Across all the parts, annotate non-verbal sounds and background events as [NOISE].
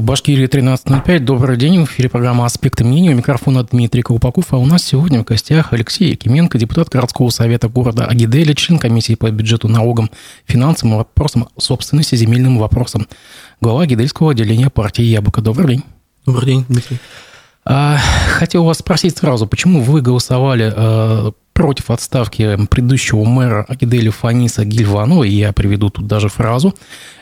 В Башкирии 13.05. Добрый день. В эфире программа «Аспекты мнений». У микрофона Дмитрий Колпаков. А у нас сегодня в гостях Алексей Якименко, депутат городского совета города Агиделя, член комиссии по бюджету, налогам, финансам и вопросам собственности, земельным вопросам. Глава Агидельского отделения партии «Яблоко». Добрый день. Добрый день, Дмитрий. А, хотел вас спросить сразу, почему вы голосовали а, против отставки предыдущего мэра Агидели Фаниса Гильванова, и я приведу тут даже фразу.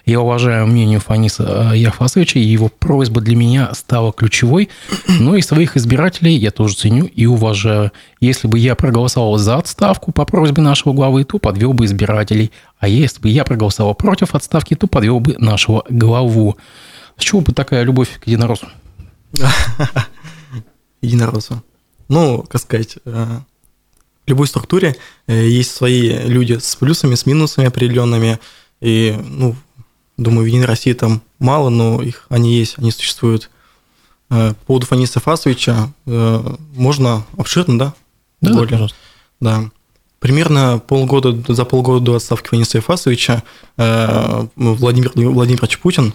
Я уважаю мнение Фаниса э, Яфасовича, и его просьба для меня стала ключевой, но и своих избирателей я тоже ценю и уважаю. Если бы я проголосовал за отставку по просьбе нашего главы, то подвел бы избирателей, а если бы я проголосовал против отставки, то подвел бы нашего главу. С чего бы такая любовь к единороссу? [LAUGHS] Единороссу. Ну, как сказать, э, любой структуре э, есть свои люди с плюсами, с минусами определенными. И, ну, думаю, в Единой России там мало, но их они есть, они существуют. Э, по поводу Фаниса Фасовича э, можно обширно, да? Да, Более. пожалуйста. Да. Примерно полгода, за полгода до отставки Фаниса Ефасовича Владимир Владимирович Путин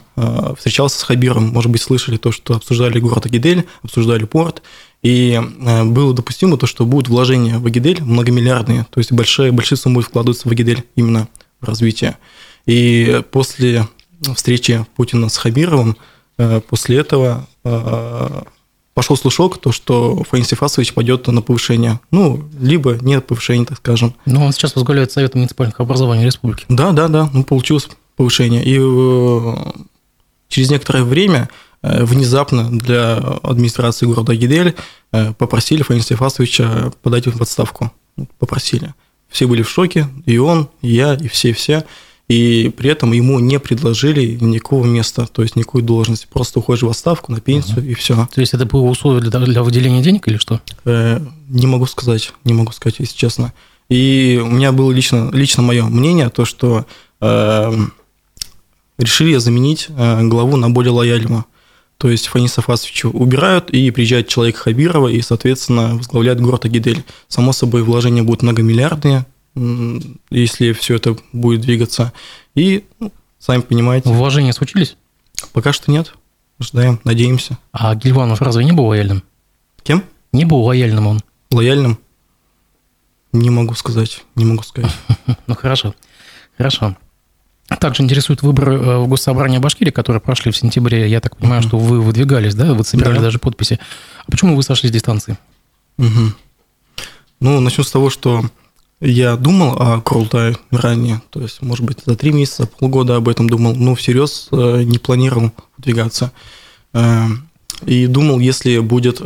встречался с Хабиром. Может быть, слышали то, что обсуждали город Агидель, обсуждали порт. И э, было допустимо то, что будут вложения в Агидель многомиллиардные, то есть большие, большие суммы будут вкладываться в Агидель именно в развитие. И после встречи Путина с Хабировым, э, после этого э, пошел слушок, то, что Фаин Стефасович пойдет на повышение. Ну, либо нет повышения, так скажем. Но он сейчас возглавляет Совет муниципальных образований республики. Да, да, да, ну, получилось повышение. И через некоторое время внезапно для администрации города Гидель э, попросили Фаниса Стефасовича подать в отставку. Попросили. Все были в шоке, и он, и я, и все-все. И при этом ему не предложили никакого места, то есть никакой должности. Просто уходишь в отставку на пенсию, угу. и все. То есть это было условие для, для выделения денег или что? Э, не могу сказать, не могу сказать, если честно. И у меня было лично, лично мое мнение, то, что э, решили заменить э, главу на более лояльного. То есть Фаниса Фасовича убирают, и приезжает человек Хабирова, и, соответственно, возглавляет город Агидель. Само собой, вложения будут многомиллиардные, если все это будет двигаться. И, ну, сами понимаете... Вложения случились? Пока что нет. Ждаем, надеемся. А Гильванов разве не был лояльным? Кем? Не был лояльным он. Лояльным? Не могу сказать, не могу сказать. [LAUGHS] Ну, хорошо, хорошо. Также интересует выборы э, в Госсобрание Башкирии, которые прошли в сентябре. Я так понимаю, mm-hmm. что вы выдвигались, да? Вы собирали да. даже подписи. А почему вы сошли с дистанции? Угу. Ну, начну с того, что я думал о Крултае ранее, то есть, может быть, за три месяца, полгода об этом думал, но всерьез э, не планировал выдвигаться. Э, и думал, если будет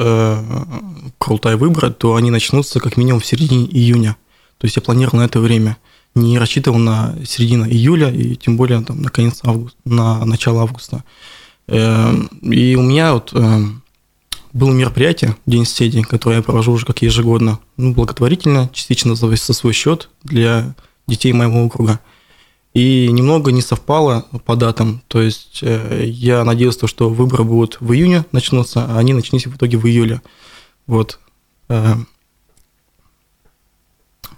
Крултай выбрать, то они начнутся как минимум в середине июня. То есть я планировал на это время не рассчитывал на середину июля и тем более там, на конец августа, на начало августа. Эм, и у меня вот эм, было мероприятие День соседей, которое я провожу уже как ежегодно, ну, благотворительно, частично за свой счет для детей моего округа. И немного не совпало по датам. То есть э, я надеялся, что выборы будут в июне начнутся, а они начнутся в итоге в июле. Вот. Эм,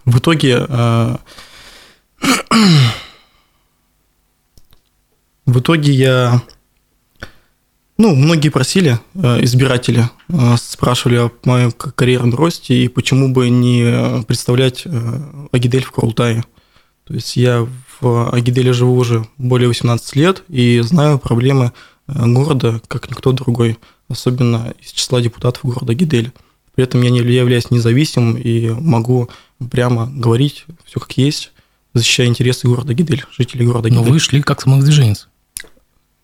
в итоге э, в итоге я... Ну, многие просили, э, избиратели, э, спрашивали о моем карьерном росте и почему бы не представлять э, Агидель в Курултае. То есть я в Агиделе живу уже более 18 лет и знаю проблемы города, как никто другой, особенно из числа депутатов города Агидель. При этом я не являюсь независимым и могу прямо говорить все как есть защищая интересы города Гидель, жителей города Гидель. Но вы шли как самовыдвиженец?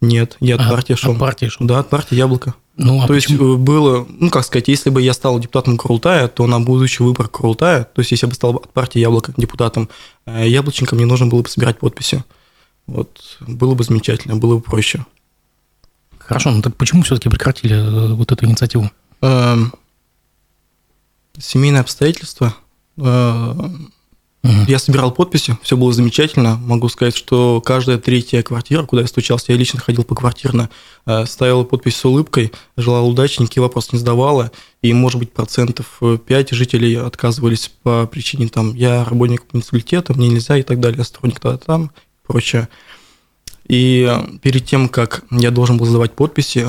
Нет, я от а, партии шел. От партии шел? Да, от партии Яблоко. Ну, а то почему? есть было, ну, как сказать, если бы я стал депутатом Курултая, то на будущий выбор Курултая, то есть если я бы стал от партии Яблоко депутатом, э, яблочником мне нужно было бы собирать подписи. Вот, было бы замечательно, было бы проще. Хорошо, ну так почему все-таки прекратили э, вот эту инициативу? Эм, семейные обстоятельства. Э, Угу. Я собирал подписи, все было замечательно. Могу сказать, что каждая третья квартира, куда я стучался, я лично ходил по квартирно, э, ставила подпись с улыбкой, желал удачи, никакие вопросы не задавала. И, может быть, процентов 5 жителей отказывались по причине, там, я работник муниципалитета, мне нельзя и так далее, я сторонник тогда там и прочее. И перед тем, как я должен был сдавать подписи,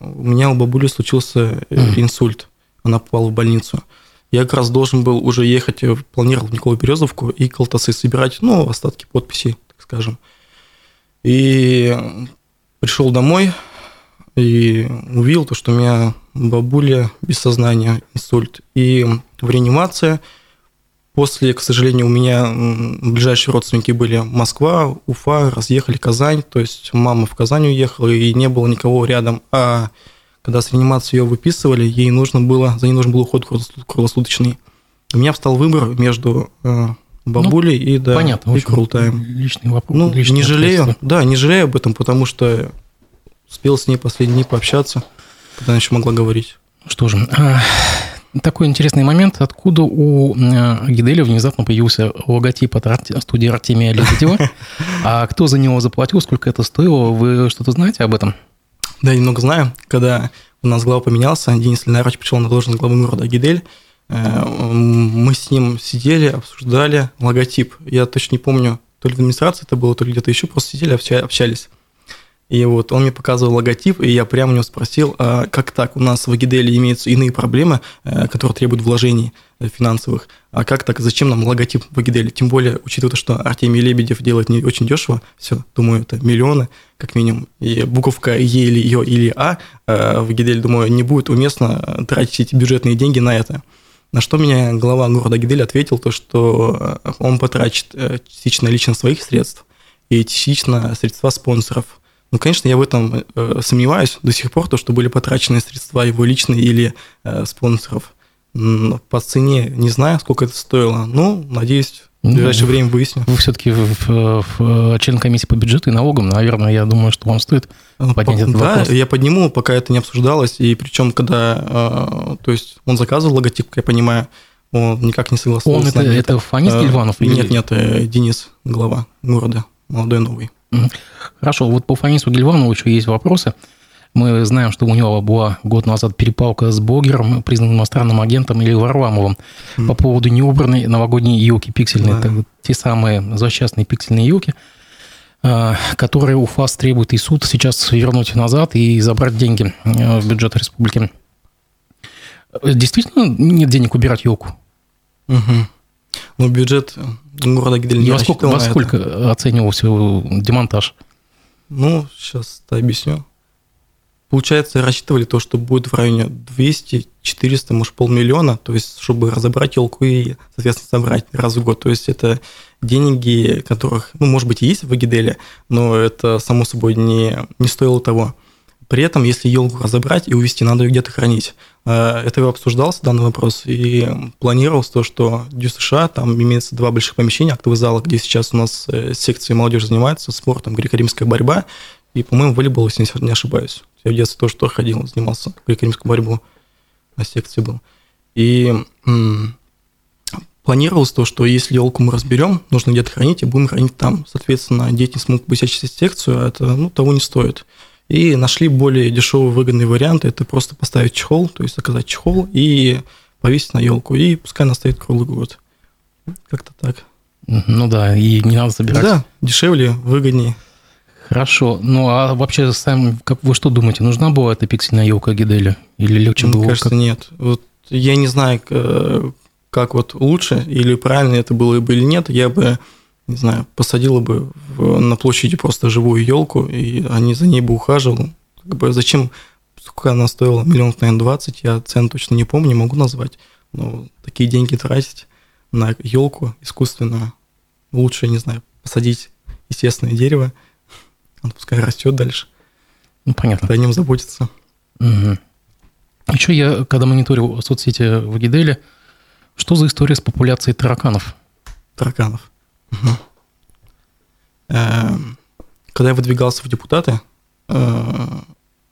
у меня у бабули случился инсульт. Она попала в больницу. Я как раз должен был уже ехать, э, планировал в Николаю Березовку и Колтасы собирать, ну, остатки подписей, так скажем. И пришел домой и увидел то, что у меня бабуля без сознания, инсульт. И в реанимации – После, к сожалению, у меня ближайшие родственники были Москва, Уфа, разъехали Казань, то есть мама в Казань уехала, и не было никого рядом. А когда с реанимации ее выписывали, ей нужно было, за ней нужен был уход круглосуточный. У меня встал выбор между э, бабулей ну, и, да, понятно, и Крултаем. Личный вопрос. Ну, личный не жалею, да, не жалею об этом, потому что успел с ней последние дни пообщаться, когда она еще могла говорить. Что же, а, такой интересный момент, откуда у э, Гиделя внезапно появился логотип от студии Артемия Лебедева. [LAUGHS] А кто за него заплатил, сколько это стоило, вы что-то знаете об этом? Да, немного знаю. Когда у нас глава поменялся, Денис Ленарович пришел на должность главы города Гидель, э, мы с ним сидели, обсуждали логотип. Я точно не помню, то ли в администрации это было, то ли где-то еще, просто сидели, общались. И вот он мне показывал логотип, и я прямо у него спросил, а как так, у нас в Агиделе имеются иные проблемы, э, которые требуют вложений э, финансовых, а как так, зачем нам логотип в Агиделе? Тем более, учитывая, что Артемий Лебедев делает не очень дешево, все, думаю, это миллионы, как минимум, и буковка Е или Ё или А э, в Агиделе, думаю, не будет уместно тратить эти бюджетные деньги на это. На что меня глава города Гидель ответил, то, что он потрачит частично лично своих средств и частично средства спонсоров – ну, конечно, я в этом э, сомневаюсь до сих пор, то, что были потрачены средства его личные или э, спонсоров. По цене не знаю, сколько это стоило, но, надеюсь, в ближайшее ну, время выясню. Вы все-таки член комиссии по бюджету и налогам, наверное, я думаю, что вам стоит ну, поднять этот да, вопрос. Да, я подниму, пока это не обсуждалось, и причем, когда, э, то есть, он заказывал логотип, я понимаю, он никак не согласился. Он это, это Фанис Гильванов? Нет, нет, Денис, глава города, молодой новый. Хорошо, вот по Фанису Гельванову еще есть вопросы. Мы знаем, что у него была год назад перепалка с блогером, признанным иностранным агентом или Варламовым mm. по поводу неубранной новогодней елки пиксельной. Да. Это те самые злосчастные пиксельные елки, а, которые УФАС требует и суд сейчас вернуть назад и забрать деньги э, в бюджет республики. Действительно нет денег убирать елку? Угу. Ну, бюджет города Гидель не во сколько, во сколько это. оценивался демонтаж? Ну, сейчас объясню. Получается, рассчитывали то, что будет в районе 200, 400, может, полмиллиона, то есть, чтобы разобрать елку и, соответственно, собрать раз в год. То есть, это деньги, которых, ну, может быть, и есть в Агиделе, но это, само собой, не, не стоило того. При этом, если елку разобрать и увезти, надо ее где-то хранить. Э, это обсуждался, данный вопрос, и планировалось то, что в США там имеется два больших помещения, актовый зал, где сейчас у нас э, секции молодежи занимается спортом, греко-римская борьба, и, по-моему, волейбол, если не ошибаюсь. Я в детстве тоже, тоже ходил, занимался греко-римскую борьбу, на секции был. И м- планировалось то, что если елку мы разберем, нужно где-то хранить, и будем хранить там. Соответственно, дети смогут посещать секцию, а это ну, того не стоит. И нашли более дешевый выгодный вариант. Это просто поставить чехол, то есть заказать чехол и повесить на елку. И пускай она стоит круглый год. Как-то так. Ну да, и не надо собирать. Да, дешевле, выгоднее. Хорошо. Ну а вообще, сами, как вы что думаете, нужна была эта пиксельная елка Гиделя? Или легче было? Мне кажется, как... нет. Вот я не знаю, как вот лучше или правильно это было бы или нет. Я бы не знаю, посадила бы в, на площади просто живую елку, и они за ней бы ухаживали. Как бы зачем, сколько она стоила, миллион, наверное, двадцать, я цен точно не помню, не могу назвать, но такие деньги тратить на елку искусственную, лучше, не знаю, посадить естественное дерево, он пускай растет дальше. Ну, понятно. О нем заботиться. Угу. Еще я, когда мониторил соцсети в Агиделе, что за история с популяцией тараканов? Тараканов. Эм, когда я выдвигался в депутаты, э,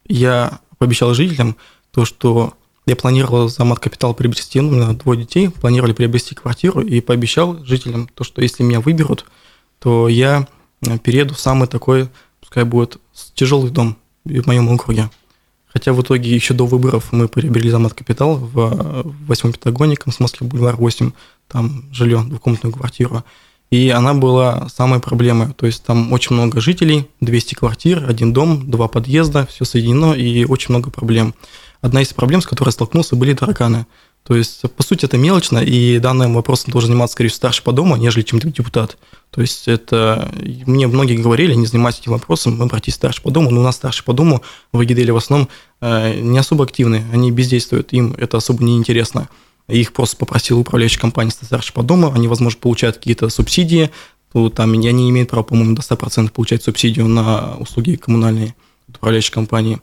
я пообещал жителям то, что я планировал за мат-капитал приобрести, у меня двое детей, планировали приобрести квартиру, и пообещал жителям то, что если меня выберут, то я э, перееду в самый такой, пускай будет тяжелый дом в моем округе. Хотя в итоге еще до выборов мы приобрели за мат-капитал в 8 Петагоне, Комсомольский бульвар 8, там жилье, двухкомнатную квартиру. И она была самой проблемой. То есть там очень много жителей, 200 квартир, один дом, два подъезда, все соединено и очень много проблем. Одна из проблем, с которой столкнулся, были тараканы. То есть, по сути, это мелочно, и данным вопросом должен заниматься, скорее всего, старший по дому, нежели чем депутат. То есть, это мне многие говорили, не занимайтесь этим вопросом, обратись старший по дому, но у нас старший по дому в Агиделе в основном э, не особо активны, они бездействуют, им это особо не интересно. Их просто попросил управляющая компания старший по дому, они, возможно, получают какие-то субсидии, то там они имеют права, по-моему, до 100% получать субсидию на услуги коммунальные управляющей компании.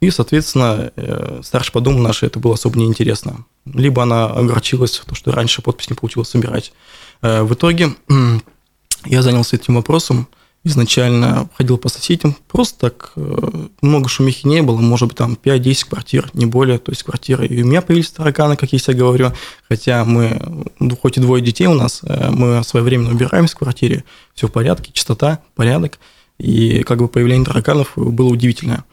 И, соответственно, э, старший по дому нашей это было особо неинтересно. Либо она огорчилась, то, что раньше подпись не получилось собирать. Э, в итоге [CLEARS THROAT] я занялся этим вопросом, изначально ходил по соседям, просто так э, много шумихи не было, может быть, там 5-10 квартир, не более, то есть квартиры. И у меня появились тараканы, как я себе говорю, хотя мы, ну, хоть и двое детей у нас, мы своевременно убираемся в квартире, все в порядке, чистота, порядок, и как бы появление тараканов было удивительное.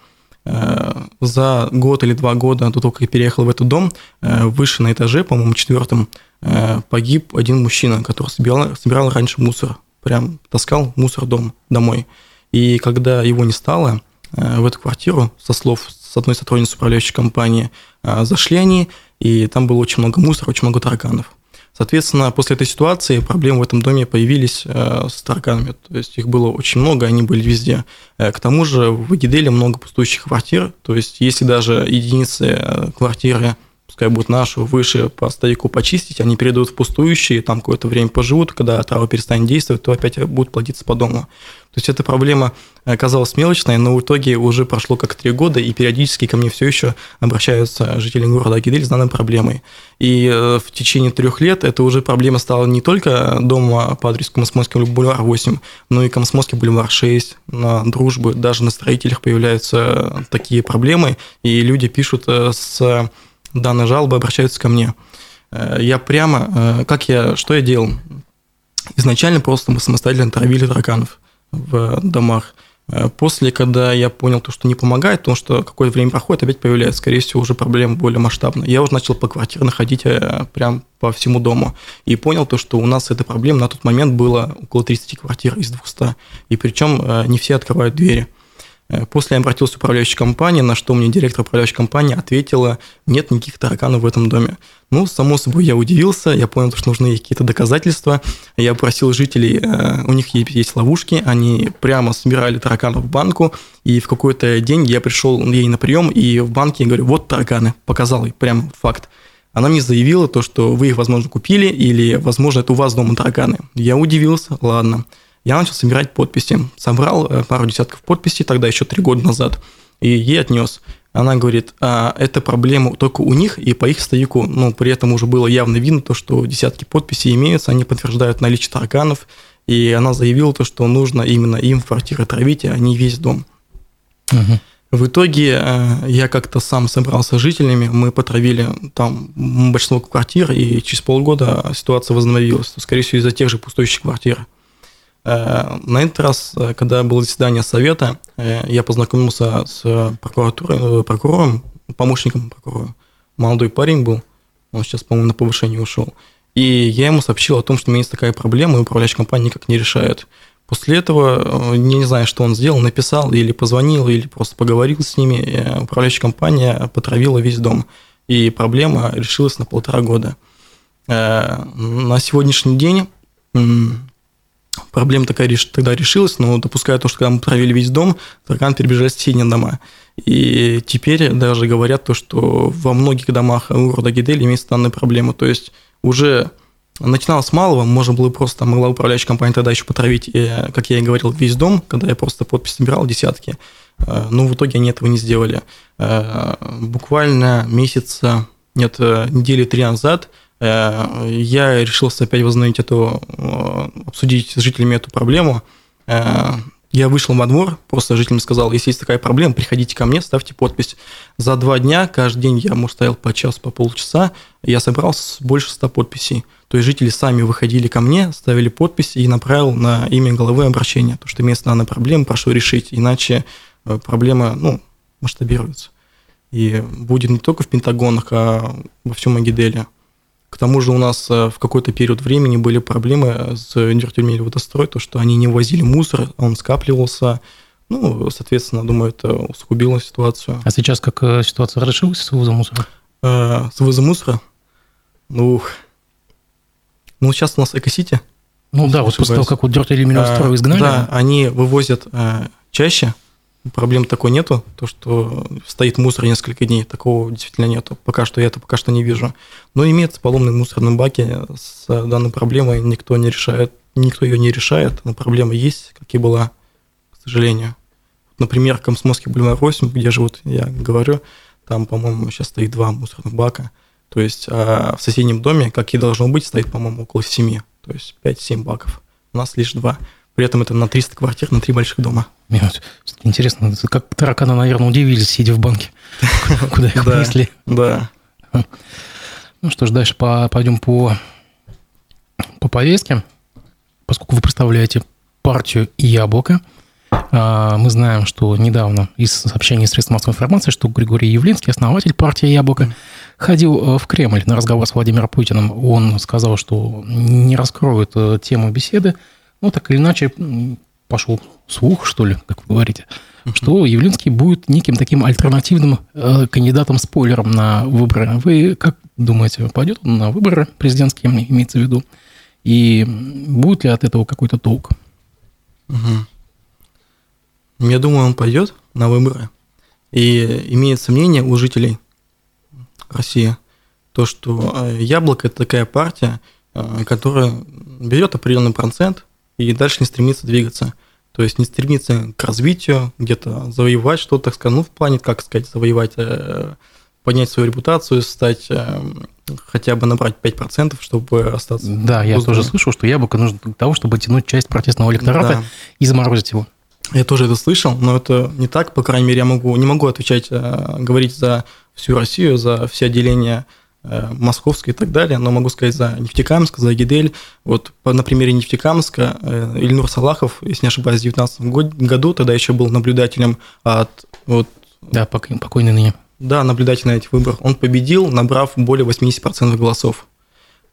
Э, за год или два года до того, как я переехал в этот дом, э, выше на этаже, по-моему, четвертом, э, погиб один мужчина, который собирал, собирал раньше мусор, прям таскал мусор дом домой. И когда его не стало, в эту квартиру, со слов с одной сотрудницы управляющей компании, зашли они, и там было очень много мусора, очень много тараканов. Соответственно, после этой ситуации проблемы в этом доме появились э, с тараканами. То есть их было очень много, они были везде. Э, к тому же в Агиделе много пустующих квартир. То есть если даже единицы э, квартиры пускай будут нашу выше по стояку почистить, они перейдут в пустующие, там какое-то время поживут, когда трава перестанет действовать, то опять будут платиться по дому. То есть эта проблема оказалась мелочной, но в итоге уже прошло как три года, и периодически ко мне все еще обращаются жители города Агидель с данной проблемой. И э, в течение трех лет эта уже проблема стала не только дома по адресу Комсомольский бульвар 8, но и Комсомольский бульвар 6, на дружбы, даже на строителях появляются такие проблемы, и люди пишут э, с данной жалобы обращаются ко мне. Э, я прямо, э, как я, что я делал? Изначально просто мы самостоятельно травили тараканов в домах. Э, после, когда я понял, то, что не помогает, потому что какое-то время проходит, опять появляется, скорее всего, уже проблема более масштабная. Я уже начал по квартирам ходить прям по всему дому. И понял то, что у нас эта проблема на тот момент было около 30 квартир из 200. И причем не все открывают двери. Э, после я обратился в управляющую компанию, на что мне директор управляющей компании ответила, нет никаких тараканов в этом доме. Ну, само собой, я удивился, я понял, что нужны какие-то доказательства. Я просил жителей, э, у них есть ловушки, они прямо собирали тараканов в банку, и в какой-то день я пришел ей на прием, и в банке я говорю, вот тараканы, показал ей прям факт. Она мне заявила то, что вы их, возможно, купили, или, возможно, это у вас дома тараканы. Я удивился, ладно я начал собирать подписи. Собрал э, пару десятков подписей тогда еще три года назад, и ей отнес. Она говорит, а, это проблема только у них и по их стояку. Ну, при этом уже было явно видно то, что десятки подписей имеются, они подтверждают наличие тараканов, и она заявила то, что нужно именно им квартиры травить, а не весь дом. Угу. В итоге э, я как-то сам собрался с жителями, мы потравили там большинство квартир, и через полгода ситуация возобновилась, скорее всего, из-за тех же пустующих квартир. Э, на этот раз, э, когда было заседание совета, э, я познакомился с прокурором, помощником прокурора. Молодой парень был, он сейчас, по-моему, на повышение ушел. И я ему сообщил о том, что у меня есть такая проблема, и управляющая компания никак не решает. После этого, я не знаю, что он сделал, написал или позвонил, или просто поговорил с ними. Управляющая компания потравила весь дом. И проблема решилась на полтора года. На сегодняшний день Проблема такая тогда решилась, но допуская то, что когда мы провели весь дом, таракан перебежали в соседние дома. И теперь даже говорят то, что во многих домах города Гидель имеется данная проблема. То есть уже начиналось с малого, можно было просто, могла управляющая компания тогда еще потравить, и, как я и говорил, весь дом, когда я просто подпись собирал, десятки. Э, но в итоге они этого не сделали. Э, буквально месяца, нет, э, недели три назад Э, я решился опять возобновить эту, э, обсудить с жителями эту проблему. Э, я вышел во двор, просто жителям сказал, если есть такая проблема, приходите ко мне, ставьте подпись. За два дня, каждый день я, может, стоял по час, по полчаса, я собрал больше ста подписей. То есть жители сами выходили ко мне, ставили подписи и направил на имя головы обращение, то, что имеется данная проблема, прошу решить, иначе проблема, ну, масштабируется. И будет не только в Пентагонах, а во всем Агиделе. Тому же у нас в какой-то период времени были проблемы с Дюртюрмель водострой, то, что они не возили мусор, он скапливался, ну, соответственно, думаю, это усугубило ситуацию. А сейчас как ситуация разрешилась с вывозом мусора? С вывозом мусора? Ну, ну, сейчас у нас Экосити. Ну да, вот после того, как вот Dirt или Миллион изгнали. Да, они вывозят э, чаще, проблем такой нету, то, что стоит мусор несколько дней, такого действительно нету. Пока что я это пока что не вижу. Но имеется поломный мусорном баке с данной проблемой, никто не решает, никто ее не решает, но проблема есть, как и была, к сожалению. Например, Комсомольский бульвар 8, где живут, я говорю, там, по-моему, сейчас стоит два мусорных бака. То есть а в соседнем доме, как и должно быть, стоит, по-моему, около 7 то есть 5-7 баков. У нас лишь 2. При этом это на 300 квартир, на 3 больших дома. Интересно, как тараканы, наверное, удивились, сидя в банке, [LAUGHS] куда их принесли. Да. Ну что ж, дальше пойдем по, по повестке. Поскольку вы представляете партию «Яблоко», а, мы знаем, что недавно из сообщений средств массовой информации, что Григорий Явлинский, основатель партии «Яблоко», ходил э, в Кремль на разговор с Владимиром Путиным. Он сказал, что не раскроет э, тему беседы. Ну, так или иначе, пошел слух, что ли, как вы говорите, что Явлинский будет неким таким альтернативным э, кандидатом-спойлером на выборы. Вы как думаете, пойдет он на выборы президентские, имеется в виду? И будет ли от этого какой-то толк? Угу. Я думаю, он пойдет на выборы. И имеется мнение у жителей России, то, что э, Яблоко – это такая партия, э, которая берет определенный процент и дальше не стремится двигаться. То есть не стремится к развитию, где-то завоевать что-то, так сказать, ну, в плане, как сказать, завоевать, э, поднять свою репутацию, стать хотя бы набрать 5%, чтобы остаться. Да, я тоже слышал, что яблоко нужно для того, чтобы тянуть часть протестного электората да. и заморозить его. Я тоже это слышал, но это не так, по крайней мере, я могу, не могу отвечать, э, говорить за всю Россию, за все отделения э, Московской и так далее, но могу сказать за Нефтекамск, за Гидель. Вот по, на примере Нефтекамска э, Ильнур Салахов, если не ошибаюсь, в 2019 году, тогда еще был наблюдателем от... Вот, да, покойный ныне. Да, наблюдатель на этих выборах. Он победил, набрав более 80% голосов.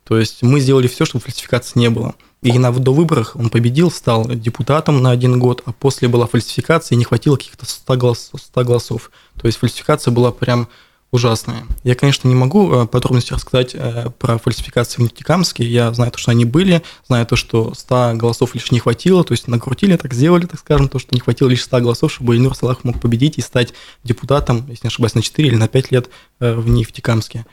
То есть мы сделали все, чтобы фальсификации не было. И на довыборах он победил, стал депутатом на один год, а после была фальсификация, и не хватило каких-то 100, голос, 100 голосов. То есть фальсификация была прям ужасная. Я, конечно, не могу э, подробности рассказать э, про фальсификации в Нефтекамске. Я знаю то, что они были, знаю то, что 100 голосов лишь не хватило, то есть накрутили, так сделали, так скажем, то, что не хватило лишь 100 голосов, чтобы Ильнур Салах мог победить и стать депутатом, если не ошибаюсь, на 4 или на 5 лет э, в Нефтекамске.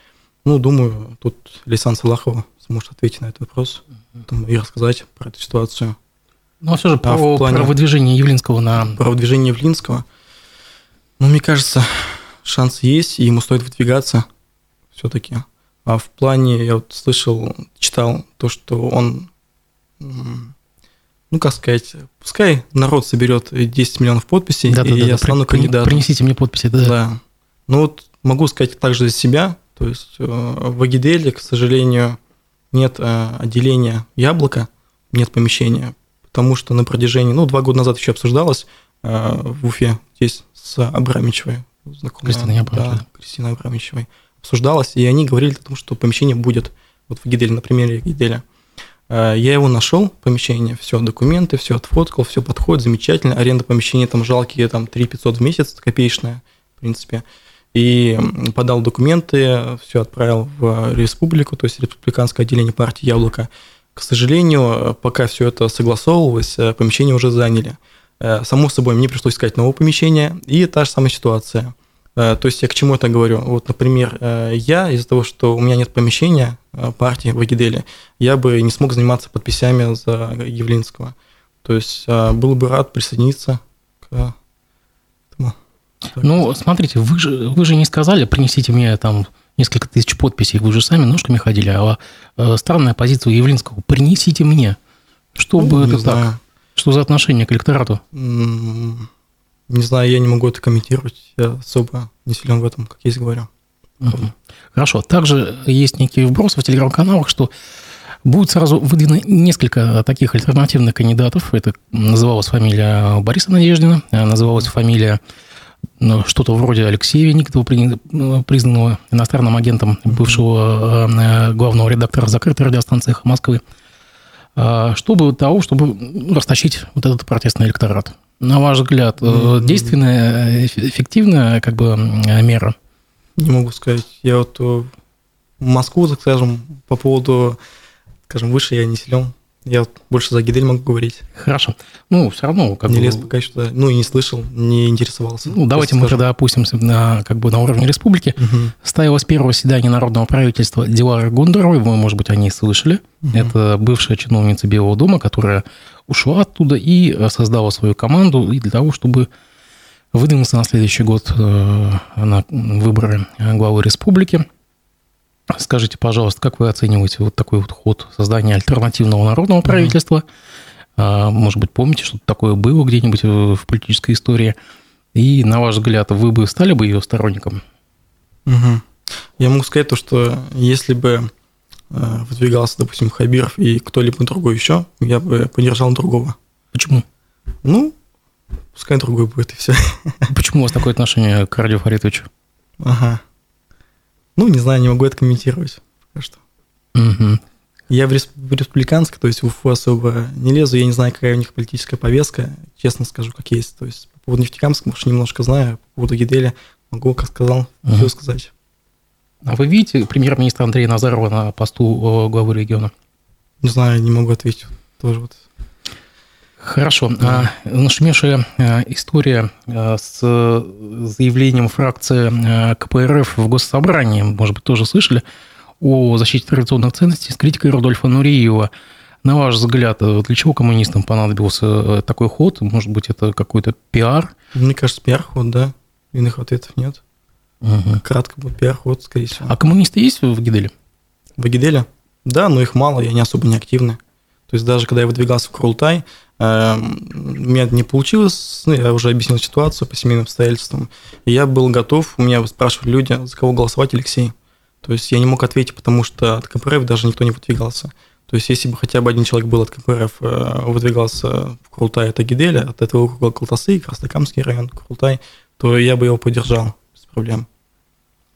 Ну, думаю, тут Лисан Салахова сможет ответить на этот вопрос и рассказать про эту ситуацию. Ну, а все же про, а плане... про выдвижение Явлинского на... Про выдвижение Явлинского. Ну, мне кажется, шанс есть, и ему стоит выдвигаться все-таки. А в плане, я вот слышал, читал то, что он, ну, как сказать, пускай народ соберет 10 миллионов подписей, да, и да, я да, стану при, кандидатом. Принесите мне подписи, да. Да. Ну, вот могу сказать также за себя, то есть э, в Агиделе, к сожалению, нет э, отделения яблока, нет помещения, потому что на протяжении, ну, два года назад еще обсуждалось э, в Уфе, здесь с Абрамичевой, знакомая. Кристина Абрамичева. Да, Кристина Абрамичевой. Обсуждалось, и они говорили о том, что помещение будет, вот в Гиделе, на примере Гиделя. Я его нашел, помещение, все, документы, все отфоткал, все подходит, замечательно. Аренда помещения там жалкие, там 3 500 в месяц, копеечная, в принципе и подал документы, все отправил в республику, то есть республиканское отделение партии «Яблоко». К сожалению, пока все это согласовывалось, э, помещение уже заняли. Э, само собой, мне пришлось искать новое помещение, и та же самая ситуация. Э, то есть я к чему это говорю? Вот, например, я из-за того, что у меня нет помещения партии в Агиделе, я бы не смог заниматься подписями за Явлинского. То есть был бы рад присоединиться к ну, смотрите, вы же, вы же не сказали, принесите мне там несколько тысяч подписей, вы же сами ножками ходили, а э, странная позиция у Явлинского, принесите мне. Что ну, бы это знаю. так? Что за отношение к электорату? Не знаю, я не могу это комментировать, я особо не силен в этом, как я здесь говорю. Угу. Хорошо. Также есть некий вброс в телеграм-каналах, что будет сразу выдвинуто несколько таких альтернативных кандидатов. Это называлась фамилия Бориса Надеждина, называлась фамилия ну, что-то вроде Алексея Веникова, ну, признанного иностранным агентом бывшего э, главного редактора закрытой радиостанции Москвы, чтобы того, чтобы растащить вот этот протестный электорат. На ваш взгляд, действенная, эффективная как бы мера? Не могу сказать. Я вот в Москву, так скажем, по поводу, скажем, выше я не силен. Я больше за Гидель могу говорить. Хорошо. Ну, все равно... Как не бы... лез пока что, ну, и не слышал, не интересовался. Ну, давайте мы скажем. тогда опустимся на, как бы, на уровне республики. Угу. Ставилось первое заседание Народного правительства Дилары Гундеровой, вы, может быть, о ней слышали. Угу. Это бывшая чиновница Белого дома, которая ушла оттуда и создала свою команду и для того, чтобы выдвинуться на следующий год э, на выборы главы республики. Скажите, пожалуйста, как вы оцениваете вот такой вот ход создания альтернативного народного правительства? Mm-hmm. Может быть, помните, что такое было где-нибудь в политической истории? И, на ваш взгляд, вы бы стали бы ее сторонником? Угу. Я могу сказать то, что если бы э, выдвигался, допустим, Хабиров и кто-либо другой еще, я бы поддержал другого. Почему? Ну, пускай другой будет, и все. Почему у вас такое отношение к Радио Фаритовичу? Ага. Ну, не знаю, не могу это комментировать пока что. Угу. Я в, респ... в республиканской, то есть в УФО особо не лезу, я не знаю, какая у них политическая повестка, честно скажу, как есть. То есть по поводу Нефтекамска, может, немножко знаю, по поводу Гиделя могу, как сказал, угу. все сказать. А вы видите премьер-министра Андрея Назарова на посту главы региона? Не знаю, не могу ответить. Тоже вот Хорошо. Да. Нашумевшая а, история а, с заявлением фракции а, КПРФ в Госсобрании, может быть, тоже слышали, о защите традиционных ценностей с критикой Рудольфа Нуриева. На ваш взгляд, для чего коммунистам понадобился такой ход? Может быть, это какой-то пиар? Мне кажется, пиар-ход, да. Иных ответов нет. Угу. Кратко был пиар-ход, скорее всего. А коммунисты есть в Гиделе? В Гиделе? Да, но их мало, и они особо не активны. То есть даже когда я выдвигался в Курултай, Эм, у меня не получилось, ну, я уже объяснил ситуацию по семейным обстоятельствам, и я был готов, у меня спрашивали люди, за кого голосовать, Алексей. То есть я не мог ответить, потому что от КПРФ даже никто не выдвигался. То есть если бы хотя бы один человек был от КПРФ, э, выдвигался в Курултай от Агиделя, от этого округа Калтасы, Краснокамский район, Курултай, то я бы его поддержал без проблем.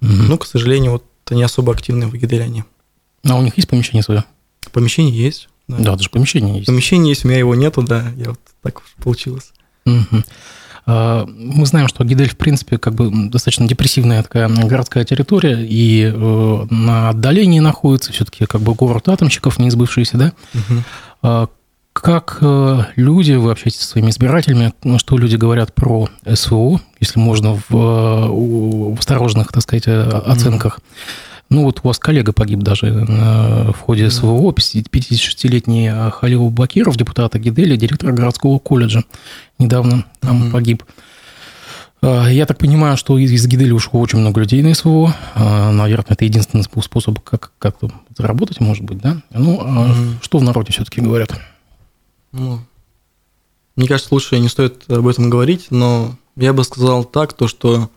Угу. Ну, к сожалению, вот они особо активны в Агиделе они. А у них есть помещение свое? Помещение есть. Да, да даже помещение есть. Помещение есть, у меня его нету, да, я вот так уж получилось. Угу. Мы знаем, что Гидель, в принципе, как бы достаточно депрессивная такая городская территория, и э, на отдалении находится все-таки как бы город атомщиков, не избывшийся, да? Угу. Как э, люди, вы общаетесь со своими избирателями, ну, что люди говорят про СВО, если можно в, в осторожных, так сказать, оценках? Mm-hmm. Ну, вот у вас коллега погиб даже в ходе СВО, 56-летний а, Халил Бакиров, депутат Агидели, директор городского колледжа, недавно там mm-hmm. погиб. А, я так понимаю, что из Гидели ушло очень много людей на СВО. Наверное, это единственный способ как- как-то заработать, может быть, да? Ну, mm-hmm. что в народе все-таки говорят? Ну, мне кажется, лучше не стоит об этом говорить, но я бы сказал так, то, что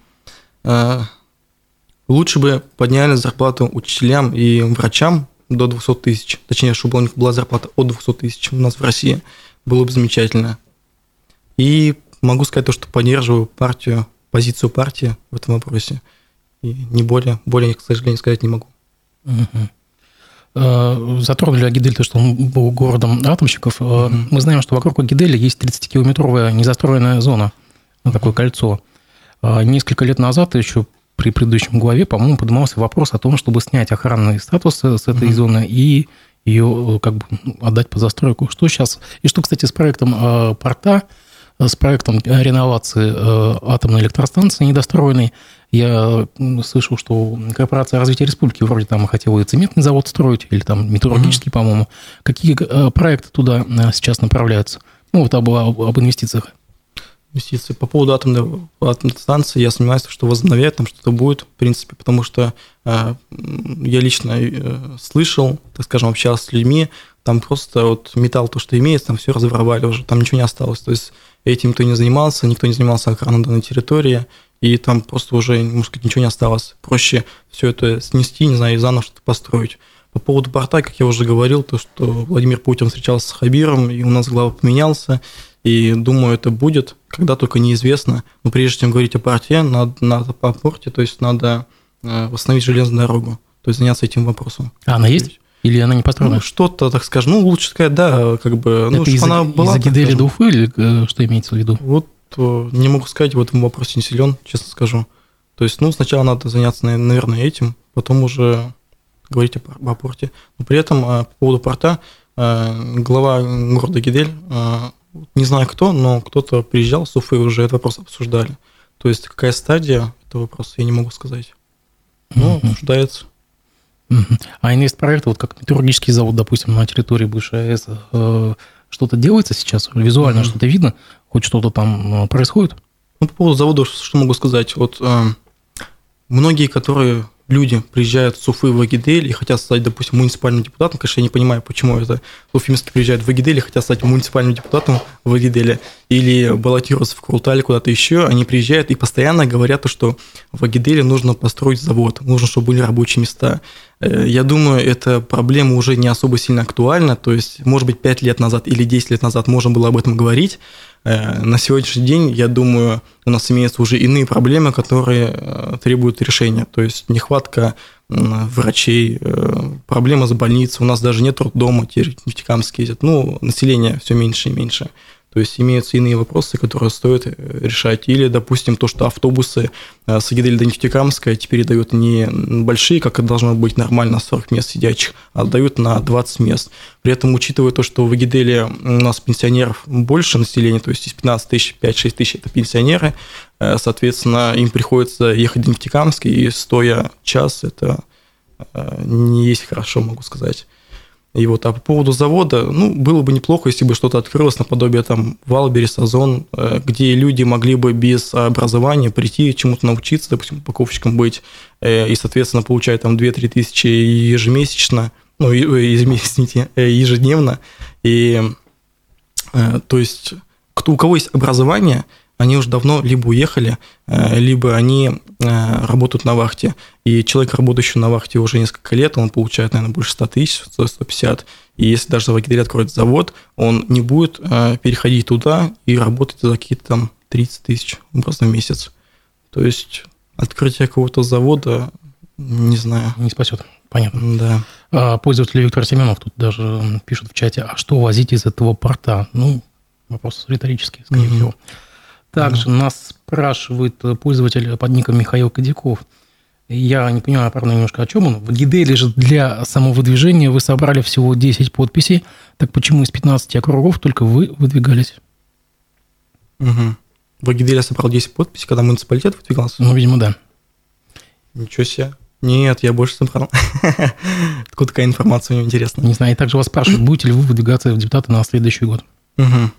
Лучше бы подняли зарплату учителям и врачам до 200 тысяч, точнее, чтобы у них была зарплата от 200 тысяч у нас в России, было бы замечательно. И могу сказать то, что поддерживаю партию, позицию партии в этом вопросе. И не более, более, к сожалению, сказать не могу. Угу. Затронули Агидель, то, что он был городом атомщиков. Угу. Мы знаем, что вокруг Агиделя есть 30-километровая незастроенная зона, такое кольцо. А несколько лет назад, еще при предыдущем главе, по-моему, поднимался вопрос о том, чтобы снять охранный статус с этой mm-hmm. зоны и ее как бы ну, отдать под застройку. Что сейчас? И что, кстати, с проектом э, порта, с проектом реновации э, атомной электростанции недостроенной, я слышал, что корпорация развития республики вроде там хотела и цементный завод строить, или там металлургический, mm-hmm. по-моему. Какие э, проекты туда э, сейчас направляются? Ну, вот об, об, об инвестициях инвестиции. По поводу атомной, атомной станции я сомневаюсь, что возобновят, там что-то будет, в принципе, потому что э, я лично э, слышал, так скажем, общался с людьми, там просто вот металл, то, что имеется, там все разворовали уже, там ничего не осталось. То есть этим никто не занимался, никто не занимался охраной данной территории, и там просто уже, можно сказать, ничего не осталось. Проще все это снести, не знаю, и заново что-то построить. По поводу порта, как я уже говорил, то, что Владимир Путин встречался с Хабиром, и у нас глава поменялся, и думаю, это будет, когда только неизвестно. Но прежде чем говорить о порте, надо, надо по порте, то есть надо э, восстановить железную дорогу, то есть заняться этим вопросом. А она есть? Или она не построена? Ну, что-то, так скажем, ну, лучше сказать, да, как бы, ну, из-за, она была. из-за Гидели до Уфы, или э, что имеется в виду? Вот э, не могу сказать, в этом вопросе не силен, честно скажу. То есть, ну, сначала надо заняться, наверное, этим, потом уже говорить о, порте. Но при этом по поводу порта, глава города Гидель, не знаю кто, но кто-то приезжал с Уфы, уже этот вопрос обсуждали. То есть, какая стадия этого вопроса, я не могу сказать. Но mm-hmm. обсуждается. А инвестпроект, вот как металлургический завод, допустим, на территории бывшей АЭС, э, что-то делается сейчас? Визуально mm-hmm. что-то видно? Хоть что-то там э, происходит? Ну, по поводу завода, что могу сказать? Вот э, многие, которые люди приезжают с Уфы в Агидель и хотят стать, допустим, муниципальным депутатом. Конечно, я не понимаю, почему это уфимцы приезжают в Агидель и хотят стать муниципальным депутатом в Агиделе. Или баллотироваться в Крутале куда-то еще. Они приезжают и постоянно говорят, что в Агиделе нужно построить завод, нужно, чтобы были рабочие места. Э, я думаю, эта проблема уже не особо сильно актуальна. То есть, может быть, 5 лет назад или 10 лет назад можно было об этом говорить. Э, на сегодняшний день, я думаю, у нас имеются уже иные проблемы, которые э, требуют решения. То есть нехватка врачей, проблема с больницей. У нас даже нет роддома, теперь Нефтекамск ездят. Ну, население все меньше и меньше. То есть имеются иные вопросы, которые стоит э, решать. Или, допустим, то, что автобусы э, с Агиделя до Нефтекамска теперь дают не большие, как это должно быть нормально, 40 мест сидячих, а дают на 20 мест. При этом, учитывая то, что в Агиделе у нас пенсионеров больше населения, то есть из 15 тысяч, 5-6 тысяч – это пенсионеры, э, соответственно, им приходится ехать до Нефтекамска, и стоя час – это не есть хорошо, могу сказать. И вот, а по поводу завода, ну, было бы неплохо, если бы что-то открылось наподобие там Валбери, Сазон, э, где люди могли бы без образования прийти чему-то научиться, допустим, упаковщиком быть, э, и, соответственно, получать там 2-3 тысячи ежемесячно, ну, [LAUGHS] извините, э, ежедневно. И, то есть, кто, у кого есть образование – они уже давно либо уехали, э, либо они э, работают на вахте. И человек, работающий на вахте уже несколько лет, он получает, наверное, больше 100 тысяч, 150. И если даже в Агиделе откроет завод, он не будет э, переходить туда и работать за какие-то там 30 тысяч просто в месяц. То есть открытие какого-то завода, не знаю. Не спасет. Понятно. Да. А, пользователь Виктор Семенов тут даже пишет в чате, а что возить из этого порта? Ну, вопрос риторический, скорее mm-hmm. всего. Также mm нас спрашивает пользователь под ником Михаил Кадяков. Я не понимаю, правда, немножко о чем он. В Гиделе же для самовыдвижения вы собрали всего 10 подписей. Так почему из 15 округов только вы выдвигались? Угу. В Гиделе собрал 10 подписей, когда муниципалитет выдвигался? Ну, видимо, да. Ничего себе. Нет, я больше собрал. [LAUGHS] Откуда такая информация, мне интересно. Не знаю, и также вас спрашивают, будете ли вы выдвигаться в депутаты на следующий год? Угу.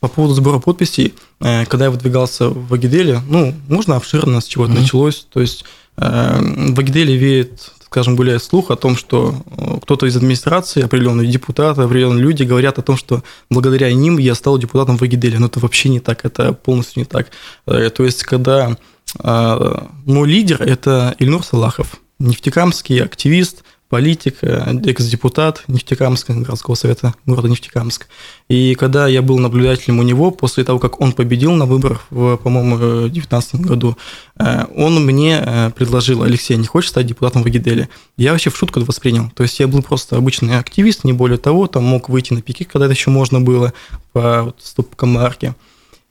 По поводу сбора подписей, э, когда я выдвигался в Агиделе, ну, можно обширно с чего-то mm-hmm. началось. То есть э, в Агиделе веет, скажем, гуляет слух о том, что э, кто-то из администрации, определенные депутаты, определенные люди говорят о том, что благодаря ним я стал депутатом в Агиделе. Но это вообще не так, это полностью не так. То есть, когда ну, лидер – это Ильнур Салахов, нефтекамский активист, политик, э, экс-депутат Нефтекамска, городского совета города Нефтекамск. И когда я был наблюдателем у него, после того, как он победил на выборах, в, по-моему, 2019 году, э, он мне э, предложил, Алексей, не хочешь стать депутатом в Агиделе? Я вообще в шутку это воспринял. То есть я был просто обычный активист, не более того, там мог выйти на пике, когда это еще можно было, по вот, стоп-марке.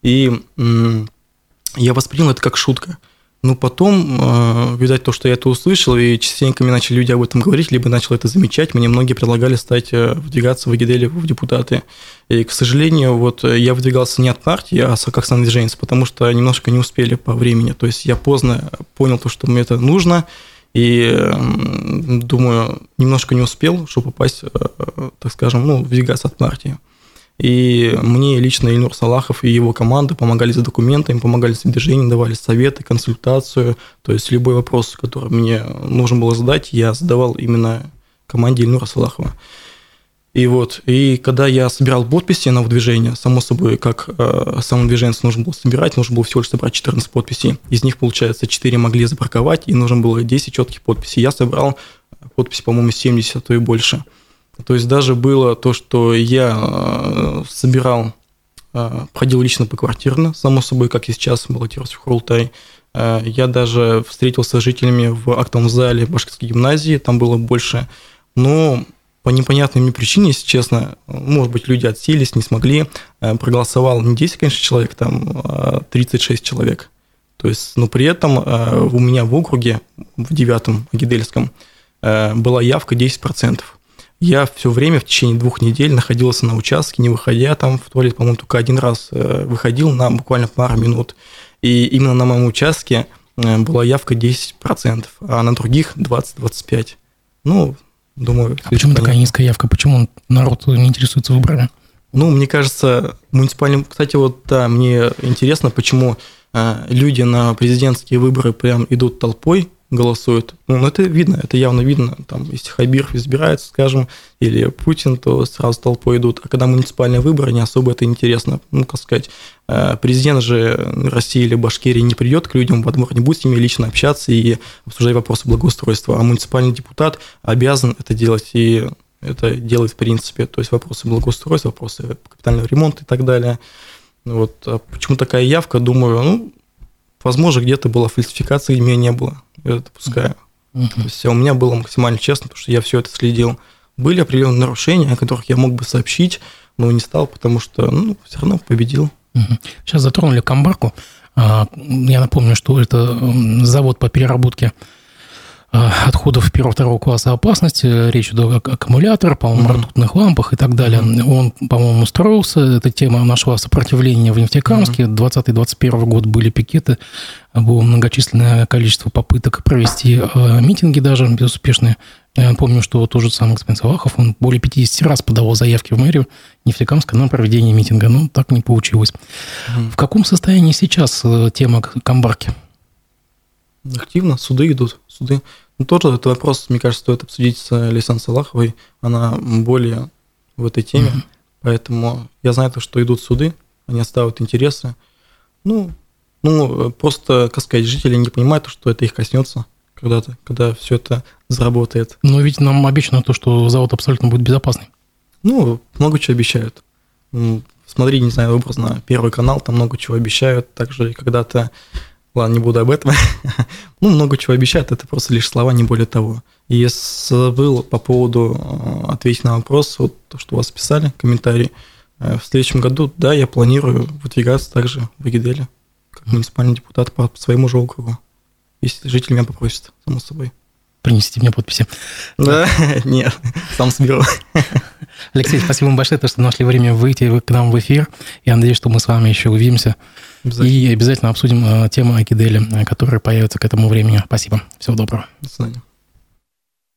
И я воспринял это как шутка. Ну, потом, э, видать, то, что я это услышал, и частенько мне начали люди об этом говорить, либо начал это замечать, мне многие предлагали стать, э, выдвигаться в Агиделе в депутаты. И, к сожалению, вот я выдвигался не от партии, а как самодвиженец, потому что немножко не успели по времени. То есть я поздно понял то, что мне это нужно, и думаю, немножко не успел, чтобы попасть, э, так скажем, ну, выдвигаться от партии. И мне лично Ильнур Салахов и его команда помогали за документами, помогали с движением, давали советы, консультацию. То есть любой вопрос, который мне нужно было задать, я задавал именно команде Ильнура Салахова. И вот, и когда я собирал подписи на выдвижение, само собой, как э, самодвиженец нужно было собирать, нужно было всего лишь собрать 14 подписей. Из них, получается, 4 могли запарковать, и нужно было 10 четких подписей. Я собрал подписи, по-моему, 70, а то и больше. То есть даже было то, что я э, собирал э, проходил лично по квартирно, само собой, как и сейчас баллотировался в Хурултай. Э, я даже встретился с жителями в актовом зале Башкирской гимназии, там было больше, но по непонятной мне причине, если честно, может быть, люди отселись, не смогли, проголосовал не 10, конечно, человек, там 36 человек. То есть, но при этом у меня в округе, в девятом Агидельском, была явка 10%. Я все время в течение двух недель находился на участке, не выходя там в туалет, по-моему, только один раз э, выходил на буквально пару минут. И именно на моем участке э, была явка 10%, а на других 20-25%. Ну, думаю... А почему такая низкая явка? Почему народ не интересуется выборами? Ну, мне кажется, муниципальным... Кстати, вот да, мне интересно, почему э, люди на президентские выборы прям идут толпой, голосуют. Ну, это видно, это явно видно. Там, если Хабиров избирается, скажем, или Путин, то сразу толпой идут. А когда муниципальные выборы, не особо это интересно. Ну, как сказать, э, президент же России или Башкирии не придет к людям во двор, не будет с ними лично общаться и обсуждать вопросы благоустройства. А муниципальный депутат обязан это делать и это делает в принципе. То есть вопросы благоустройства, вопросы капитального ремонта и так далее. Вот. А почему такая явка? Думаю, ну, возможно, где-то была фальсификация, и меня не было я это допускаю. Uh-huh. То есть у меня было максимально честно, потому что я все это следил. Были определенные нарушения, о которых я мог бы сообщить, но не стал, потому что ну, все равно победил. Uh-huh. Сейчас затронули Камбарку. А, я напомню, что это завод по переработке отходов первого-второго класса опасности, речь идет о аккумуляторах, по-моему, mm-hmm. ртутных лампах и так далее. Mm-hmm. Он, по-моему, строился, эта тема нашла сопротивление в Нефтекамске. Mm-hmm. 2020-2021 год были пикеты, было многочисленное количество попыток провести э, митинги даже безуспешные. Я помню, что тот же самый господин Салахов, он более 50 раз подавал заявки в мэрию Нефтекамска на проведение митинга, но так не получилось. Mm-hmm. В каком состоянии сейчас э, тема Камбарки? Активно, суды идут, суды. Ну, тоже этот вопрос, мне кажется, стоит обсудить с Лейсан Салаховой. Она более в этой теме. Mm-hmm. Поэтому я знаю, что идут суды, они отставят интересы. Ну, ну, просто, как сказать, жители не понимают, что это их коснется когда-то, когда все это заработает. Но ведь нам обещано то, что завод абсолютно будет безопасный. Ну, много чего обещают. Смотри, не знаю, образно, Первый канал, там много чего обещают. Также когда-то Ладно, не буду об этом. [LAUGHS] ну, много чего обещают, это просто лишь слова, не более того. И если был по поводу э, ответить на вопрос, вот то, что у вас писали, комментарий, э, в следующем году, да, я планирую выдвигаться также в Агиделе, как муниципальный депутат по своему же округу, если жители меня попросят, само собой. Принесите мне подписи. Да, [LAUGHS] нет, сам соберу. [LAUGHS] Алексей, спасибо вам большое, что нашли время выйти к нам в эфир. Я надеюсь, что мы с вами еще увидимся. Обязательно. И обязательно обсудим э, тему Акидели, э, которая появится к этому времени. Спасибо. Всего доброго. До свидания.